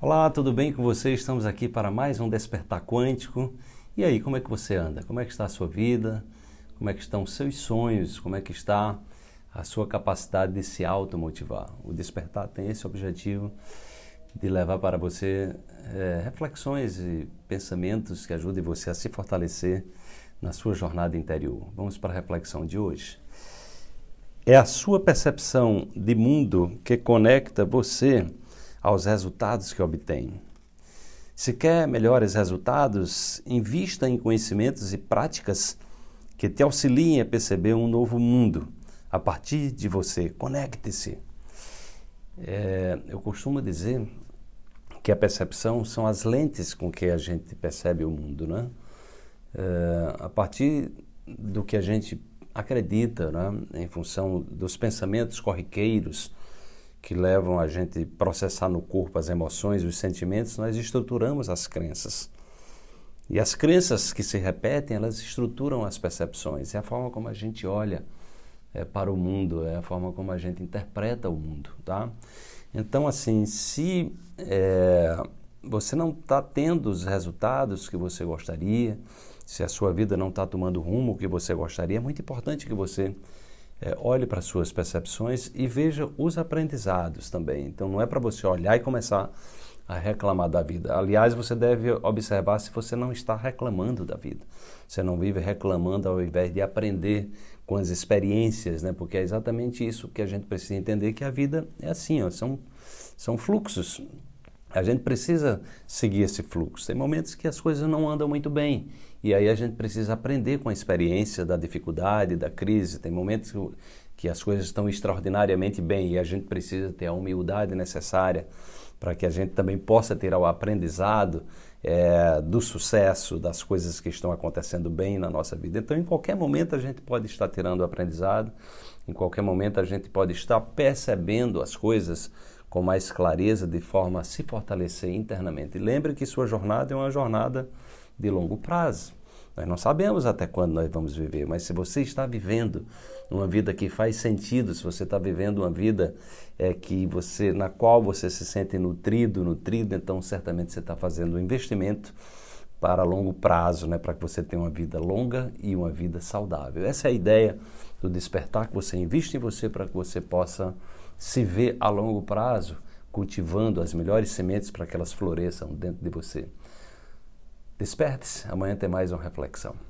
Olá, tudo bem com você? Estamos aqui para mais um Despertar Quântico. E aí, como é que você anda? Como é que está a sua vida? Como é que estão os seus sonhos? Como é que está a sua capacidade de se automotivar? O Despertar tem esse objetivo de levar para você é, reflexões e pensamentos que ajudem você a se fortalecer na sua jornada interior. Vamos para a reflexão de hoje. É a sua percepção de mundo que conecta você aos resultados que obtém. Se quer melhores resultados, invista em conhecimentos e práticas que te auxiliem a perceber um novo mundo a partir de você. Conecte-se. É, eu costumo dizer que a percepção são as lentes com que a gente percebe o mundo, né? É, a partir do que a gente acredita, né? em função dos pensamentos corriqueiros, que levam a gente processar no corpo as emoções, os sentimentos, nós estruturamos as crenças. E as crenças que se repetem, elas estruturam as percepções. É a forma como a gente olha é, para o mundo, é a forma como a gente interpreta o mundo, tá? Então, assim, se é, você não está tendo os resultados que você gostaria, se a sua vida não está tomando o rumo que você gostaria, é muito importante que você é, olhe para suas percepções e veja os aprendizados também. Então não é para você olhar e começar a reclamar da vida. Aliás, você deve observar se você não está reclamando da vida. Você não vive reclamando ao invés de aprender com as experiências, né? Porque é exatamente isso que a gente precisa entender que a vida é assim, ó, são são fluxos. A gente precisa seguir esse fluxo. Tem momentos que as coisas não andam muito bem e aí a gente precisa aprender com a experiência da dificuldade, da crise. Tem momentos que as coisas estão extraordinariamente bem e a gente precisa ter a humildade necessária para que a gente também possa ter o aprendizado é, do sucesso, das coisas que estão acontecendo bem na nossa vida. Então, em qualquer momento, a gente pode estar tirando o aprendizado, em qualquer momento, a gente pode estar percebendo as coisas com mais clareza, de forma a se fortalecer internamente. E lembre que sua jornada é uma jornada de longo prazo. Nós não sabemos até quando nós vamos viver, mas se você está vivendo uma vida que faz sentido, se você está vivendo uma vida é, que você, na qual você se sente nutrido, nutrido, então certamente você está fazendo um investimento para longo prazo, né, para que você tenha uma vida longa e uma vida saudável. Essa é a ideia do despertar, que você investe em você para que você possa se ver a longo prazo cultivando as melhores sementes para que elas floresçam dentro de você. Desperte-se, amanhã tem mais uma reflexão.